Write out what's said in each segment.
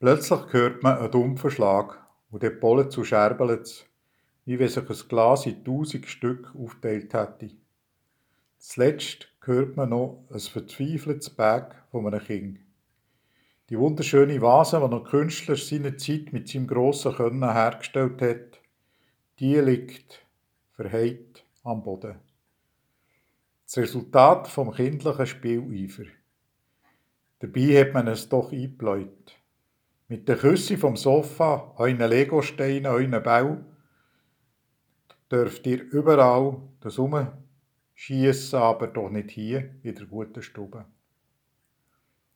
Plötzlich hört man einen dumpfen Schlag und dann pollet zu scherbelt's, wie wenn sich ein Glas in tausend Stück aufteilt hätte. Zuletzt hört man noch ein verzweifeltes Bag von einem Kind. Die wunderschöne Vase, die der Künstler seiner Zeit mit seinem grossen Können hergestellt hat, die liegt verheilt am Boden. Das Resultat vom kindlichen Spieleifer. Dabei hat man es doch eingebläut. Mit der Küsse vom Sofa, euren Legosteinen, euren Bau, dürft ihr überall das Umschiessen, aber doch nicht hier in der guten Stube.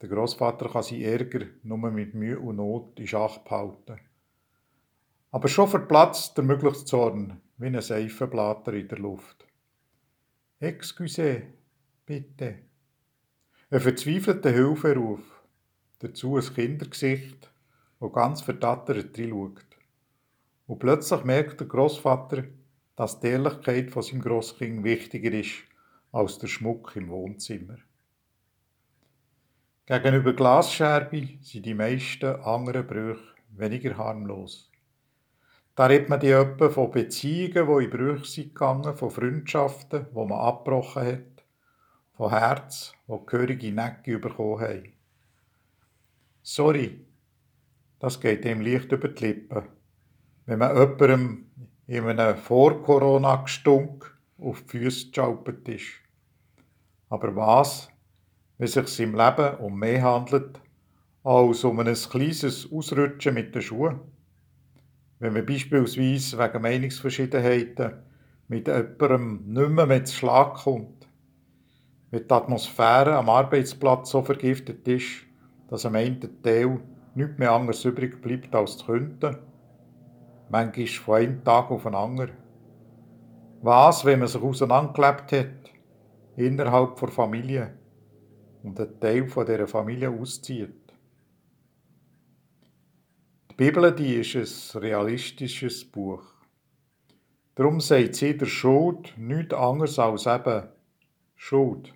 Der Großvater kann seinen Ärger nur mit Mühe und Not in Schach behalten. Aber schon verplatzt der möglichste Zorn, wie ein Seifenblatter in der Luft. Excuse, bitte. Ein verzweifelter Hilferuf. Dazu ein Kindergesicht, wo ganz verdattert reinschaut. Und plötzlich merkt der Großvater, dass die Ehrlichkeit von seinem Grosskind wichtiger ist als der Schmuck im Wohnzimmer. Gegenüber Glasscherbe sind die meisten anderen Brüche weniger harmlos. Da redet man die etwa von Beziehungen, die in Brüche sind gegangen, von Freundschaften, die man abgebrochen hat, von Herz, die gehörige Necke bekommen haben. Sorry, das geht ihm leicht über die Lippen, wenn man jemandem in einem Vor-Corona-Gestunk auf die Füße geschaupert ist. Aber was, wenn es sich im Leben um mehr handelt, als um ein kleines Ausrutschen mit den Schuhen? Wenn man beispielsweise wegen Meinungsverschiedenheiten mit jemandem nicht mehr mit Schlag kommt, wenn die Atmosphäre am Arbeitsplatz so vergiftet ist, dass am einen Teil nichts mehr anderes übrig bleibt als zu könnten, manchmal von einem Tag auf den anderen. Was, wenn man sich auseinandergelebt hat, innerhalb der Familie, und ein Teil von dieser Familie auszieht? Die Bibel die ist ein realistisches Buch. Darum sagt sie der Schuld nichts anderes als eben Schuld.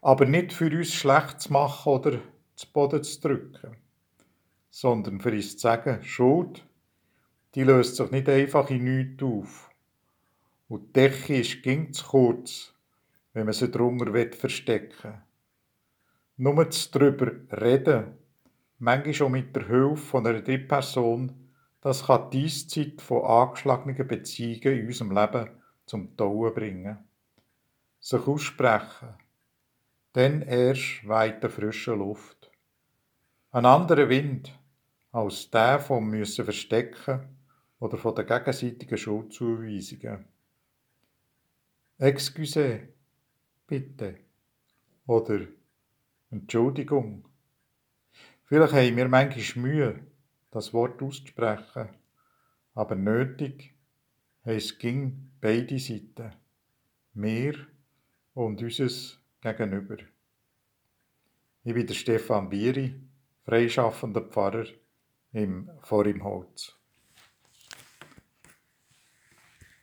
Aber nicht für uns schlecht zu machen oder zu Boden zu drücken, sondern für uns zu sagen, Schuld, die löst sich nicht einfach in nichts auf. Und die Decke ist ging zu kurz, wenn man sie drunter verstecken will. Nur darüber reden manchmal schon mit der Hilfe von einer Drittperson, das kann die Eiszeit von angeschlagenen Beziehungen in unserem Leben zum Tauen bringen. Sich aussprechen, dann erst weht der frische Luft. Ein anderer Wind als der vom müssen verstecken oder von der gegenseitigen Schuldzuweisungen. Excuse, bitte. Oder Entschuldigung. Vielleicht haben wir manchmal Mühe, das Wort auszusprechen, aber nötig es ging beide Seiten, mir und unseres Gegenüber. Ich bin der Stefan Bieri, freischaffender Pfarrer im Vorimholz.